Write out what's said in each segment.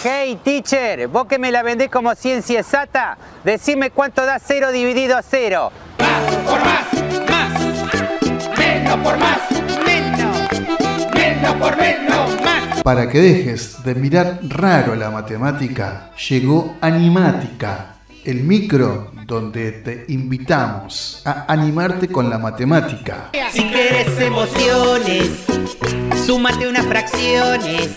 Hey teacher, vos que me la vendés como ciencia exacta, decime cuánto da cero dividido a cero. Más por más, más. Menos por más, menos. Menos por menos, más. Para que dejes de mirar raro la matemática, llegó Animática, el micro donde te invitamos a animarte con la matemática. Si quieres emociones, súmate unas fracciones.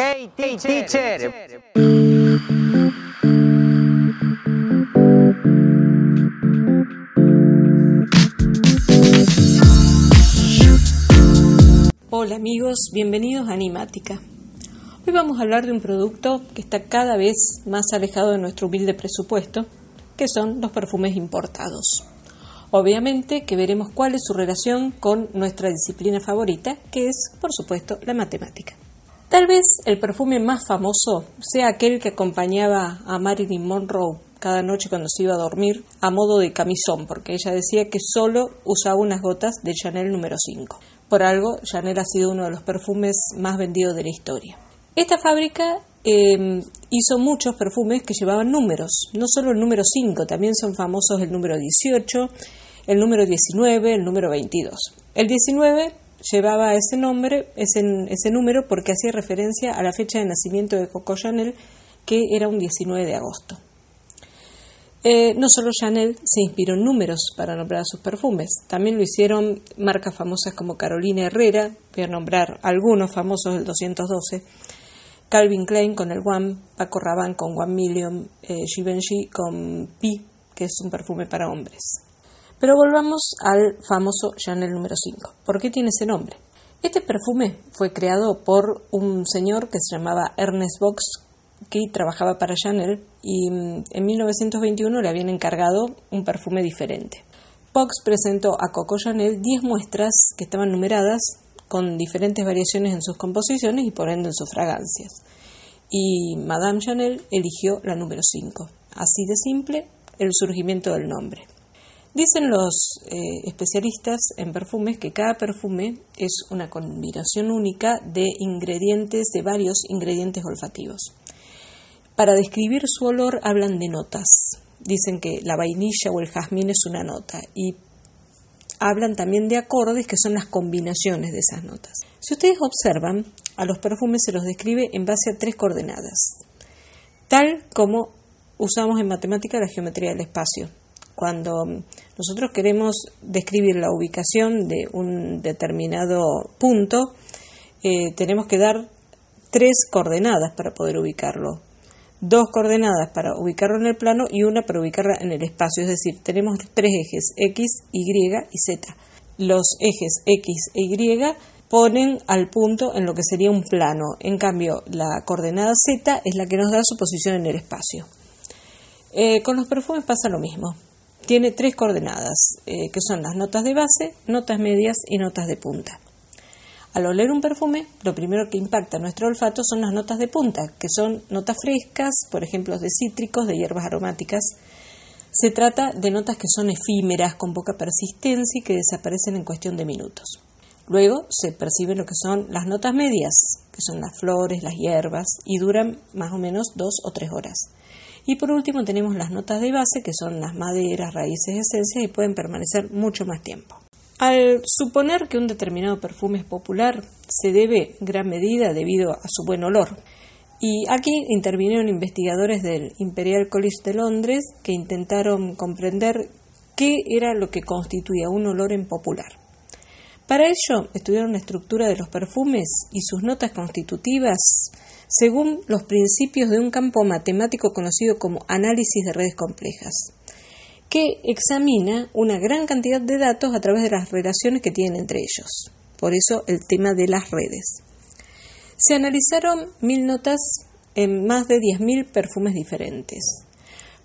Hey teacher. Hola amigos, bienvenidos a Animática. Hoy vamos a hablar de un producto que está cada vez más alejado de nuestro humilde presupuesto, que son los perfumes importados. Obviamente que veremos cuál es su relación con nuestra disciplina favorita, que es, por supuesto, la matemática. Tal vez el perfume más famoso sea aquel que acompañaba a Marilyn Monroe cada noche cuando se iba a dormir a modo de camisón, porque ella decía que solo usaba unas gotas de Chanel número 5. Por algo, Chanel ha sido uno de los perfumes más vendidos de la historia. Esta fábrica eh, hizo muchos perfumes que llevaban números, no solo el número 5, también son famosos el número 18, el número 19, el número 22. El 19 llevaba ese nombre, ese, número, porque hacía referencia a la fecha de nacimiento de Coco Chanel, que era un 19 de agosto. Eh, no solo Chanel se inspiró en números para nombrar sus perfumes, también lo hicieron marcas famosas como Carolina Herrera, voy a nombrar algunos famosos del 212, Calvin Klein con el One, Paco Rabanne con One Million, eh, Givenchy con Pi, que es un perfume para hombres. Pero volvamos al famoso Chanel número 5. ¿Por qué tiene ese nombre? Este perfume fue creado por un señor que se llamaba Ernest Box, que trabajaba para Chanel y mm, en 1921 le habían encargado un perfume diferente. Box presentó a Coco Chanel 10 muestras que estaban numeradas con diferentes variaciones en sus composiciones y por ende en sus fragancias. Y Madame Chanel eligió la número 5. Así de simple el surgimiento del nombre. Dicen los eh, especialistas en perfumes que cada perfume es una combinación única de ingredientes, de varios ingredientes olfativos. Para describir su olor hablan de notas. Dicen que la vainilla o el jazmín es una nota y hablan también de acordes que son las combinaciones de esas notas. Si ustedes observan, a los perfumes se los describe en base a tres coordenadas, tal como usamos en matemática la geometría del espacio. Cuando nosotros queremos describir la ubicación de un determinado punto, eh, tenemos que dar tres coordenadas para poder ubicarlo. Dos coordenadas para ubicarlo en el plano y una para ubicarla en el espacio. Es decir, tenemos tres ejes X, Y y Z. Los ejes X e Y ponen al punto en lo que sería un plano. En cambio, la coordenada Z es la que nos da su posición en el espacio. Eh, con los perfumes pasa lo mismo. Tiene tres coordenadas, eh, que son las notas de base, notas medias y notas de punta. Al oler un perfume, lo primero que impacta nuestro olfato son las notas de punta, que son notas frescas, por ejemplo, de cítricos, de hierbas aromáticas. Se trata de notas que son efímeras, con poca persistencia y que desaparecen en cuestión de minutos. Luego se perciben lo que son las notas medias, que son las flores, las hierbas, y duran más o menos dos o tres horas. Y por último tenemos las notas de base, que son las maderas, raíces, esencias y pueden permanecer mucho más tiempo. Al suponer que un determinado perfume es popular, se debe gran medida debido a su buen olor. Y aquí intervinieron investigadores del Imperial College de Londres que intentaron comprender qué era lo que constituía un olor en popular. Para ello, estudiaron la estructura de los perfumes y sus notas constitutivas según los principios de un campo matemático conocido como análisis de redes complejas que examina una gran cantidad de datos a través de las relaciones que tienen entre ellos. Por eso el tema de las redes. Se analizaron mil notas en más de 10.000 perfumes diferentes.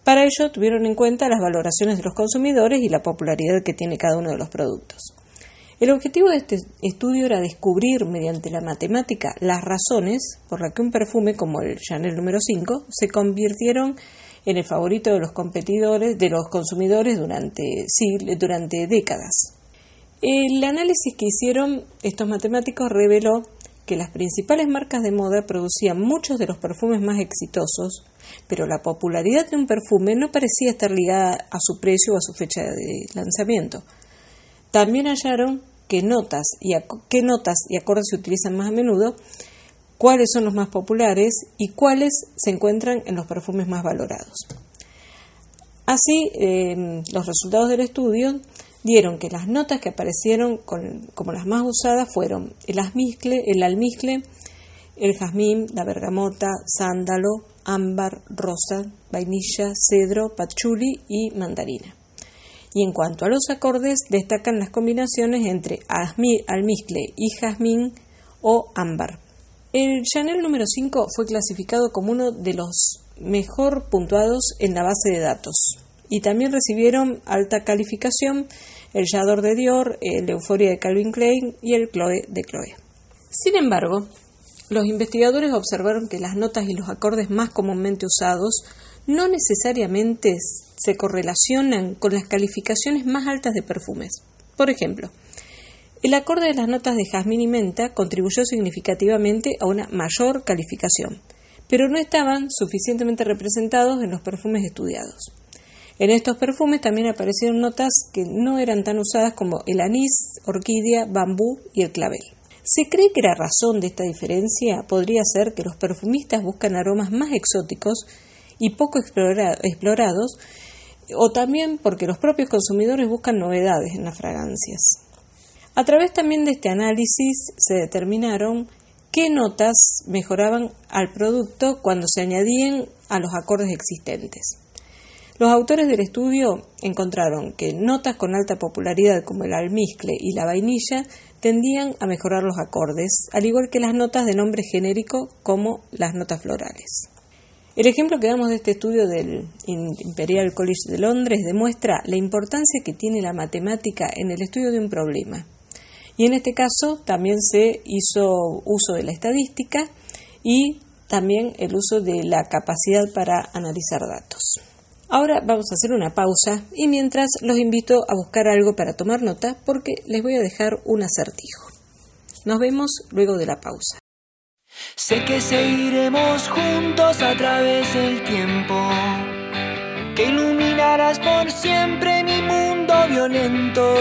Para ello tuvieron en cuenta las valoraciones de los consumidores y la popularidad que tiene cada uno de los productos. El objetivo de este estudio era descubrir mediante la matemática las razones por las que un perfume como el Chanel número 5 se convirtieron en el favorito de los competidores, de los consumidores durante, durante décadas. El análisis que hicieron estos matemáticos reveló que las principales marcas de moda producían muchos de los perfumes más exitosos, pero la popularidad de un perfume no parecía estar ligada a su precio o a su fecha de lanzamiento. También hallaron qué notas y qué notas y acordes se utilizan más a menudo, cuáles son los más populares y cuáles se encuentran en los perfumes más valorados. Así, eh, los resultados del estudio dieron que las notas que aparecieron como las más usadas fueron el almizcle, el almizcle, el jazmín, la bergamota, sándalo, ámbar, rosa, vainilla, cedro, patchouli y mandarina. Y en cuanto a los acordes, destacan las combinaciones entre almizcle y jazmín o ámbar. El Chanel número 5 fue clasificado como uno de los mejor puntuados en la base de datos y también recibieron alta calificación el Yador de Dior, el Euforia de Calvin Klein y el Chloe de Chloe. Sin embargo, los investigadores observaron que las notas y los acordes más comúnmente usados no necesariamente se correlacionan con las calificaciones más altas de perfumes. Por ejemplo, el acorde de las notas de jazmín y menta contribuyó significativamente a una mayor calificación, pero no estaban suficientemente representados en los perfumes estudiados. En estos perfumes también aparecieron notas que no eran tan usadas como el anís, orquídea, bambú y el clavel. Se cree que la razón de esta diferencia podría ser que los perfumistas buscan aromas más exóticos y poco explorados, o también porque los propios consumidores buscan novedades en las fragancias. A través también de este análisis se determinaron qué notas mejoraban al producto cuando se añadían a los acordes existentes. Los autores del estudio encontraron que notas con alta popularidad como el almizcle y la vainilla tendían a mejorar los acordes, al igual que las notas de nombre genérico como las notas florales. El ejemplo que damos de este estudio del Imperial College de Londres demuestra la importancia que tiene la matemática en el estudio de un problema. Y en este caso también se hizo uso de la estadística y también el uso de la capacidad para analizar datos. Ahora vamos a hacer una pausa y mientras los invito a buscar algo para tomar nota porque les voy a dejar un acertijo. Nos vemos luego de la pausa. Sé que seguiremos juntos a través del tiempo, que iluminarás por siempre mi mundo violento.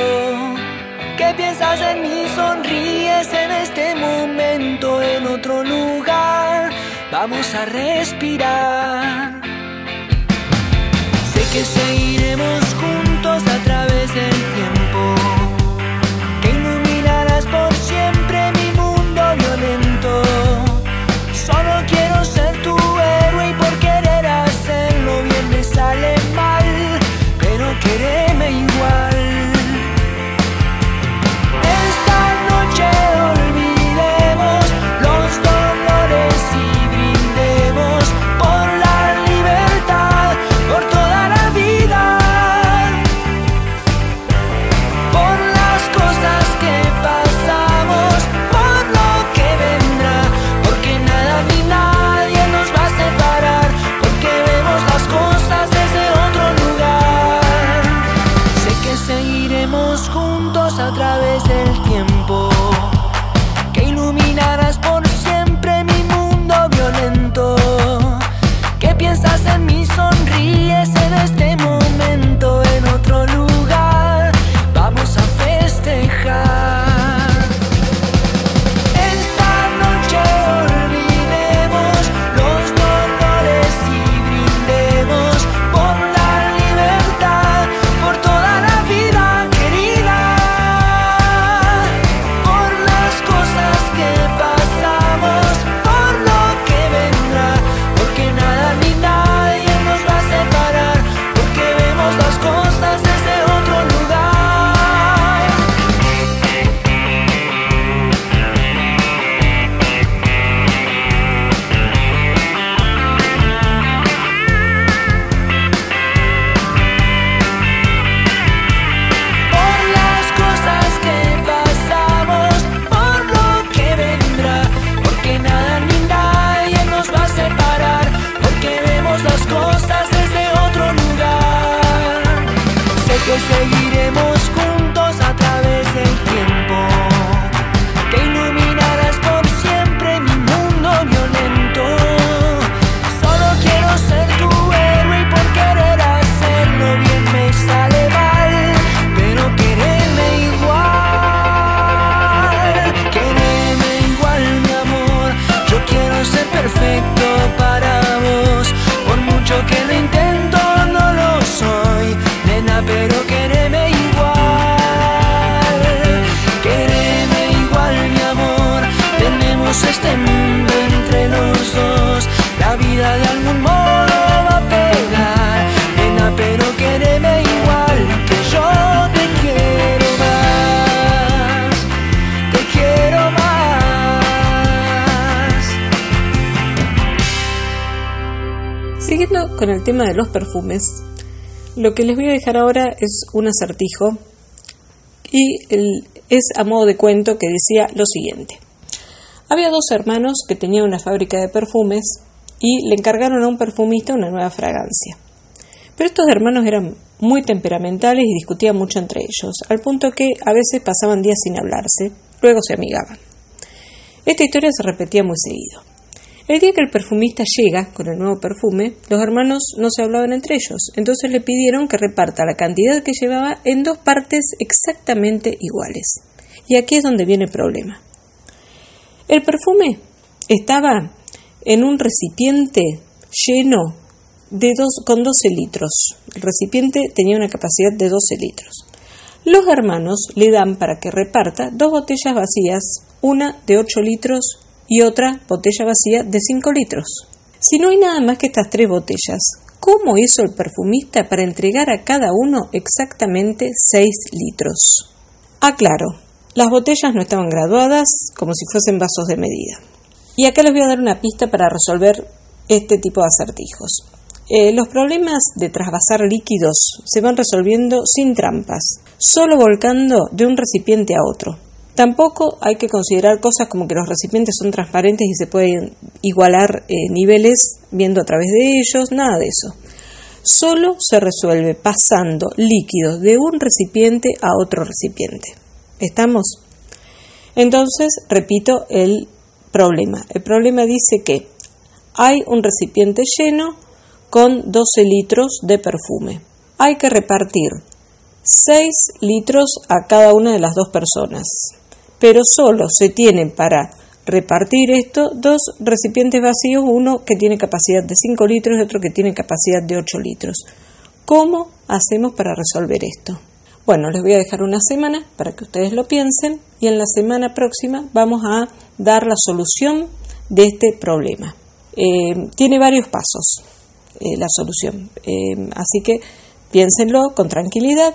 ¿Qué piensas en mí? Sonríes en este momento, en otro lugar. Vamos a respirar que seguiremos juntos a través del tiempo, con el tema de los perfumes, lo que les voy a dejar ahora es un acertijo y es a modo de cuento que decía lo siguiente. Había dos hermanos que tenían una fábrica de perfumes y le encargaron a un perfumista una nueva fragancia. Pero estos hermanos eran muy temperamentales y discutían mucho entre ellos, al punto que a veces pasaban días sin hablarse, luego se amigaban. Esta historia se repetía muy seguido. El día que el perfumista llega con el nuevo perfume, los hermanos no se hablaban entre ellos, entonces le pidieron que reparta la cantidad que llevaba en dos partes exactamente iguales. Y aquí es donde viene el problema. El perfume estaba en un recipiente lleno de dos, con 12 litros. El recipiente tenía una capacidad de 12 litros. Los hermanos le dan para que reparta dos botellas vacías, una de 8 litros y otra botella vacía de 5 litros. Si no hay nada más que estas tres botellas, ¿cómo hizo el perfumista para entregar a cada uno exactamente 6 litros? Aclaro, las botellas no estaban graduadas como si fuesen vasos de medida. Y acá les voy a dar una pista para resolver este tipo de acertijos. Eh, los problemas de trasvasar líquidos se van resolviendo sin trampas, solo volcando de un recipiente a otro. Tampoco hay que considerar cosas como que los recipientes son transparentes y se pueden igualar eh, niveles viendo a través de ellos, nada de eso. Solo se resuelve pasando líquidos de un recipiente a otro recipiente. ¿Estamos? Entonces, repito el problema. El problema dice que hay un recipiente lleno con 12 litros de perfume. Hay que repartir 6 litros a cada una de las dos personas, pero solo se tienen para repartir esto dos recipientes vacíos, uno que tiene capacidad de 5 litros y otro que tiene capacidad de 8 litros. ¿Cómo hacemos para resolver esto? Bueno, les voy a dejar una semana para que ustedes lo piensen y en la semana próxima vamos a dar la solución de este problema. Eh, tiene varios pasos eh, la solución, Eh, así que piénsenlo con tranquilidad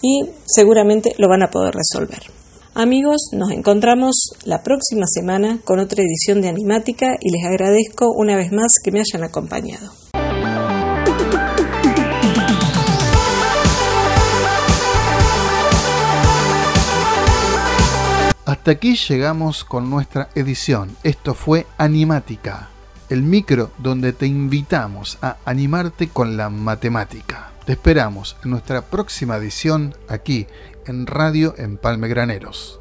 y seguramente lo van a poder resolver. Amigos, nos encontramos la próxima semana con otra edición de Animática y les agradezco una vez más que me hayan acompañado. Hasta aquí llegamos con nuestra edición. Esto fue Animática, el micro donde te invitamos a animarte con la matemática. Te esperamos en nuestra próxima edición aquí en Radio Empalme Graneros.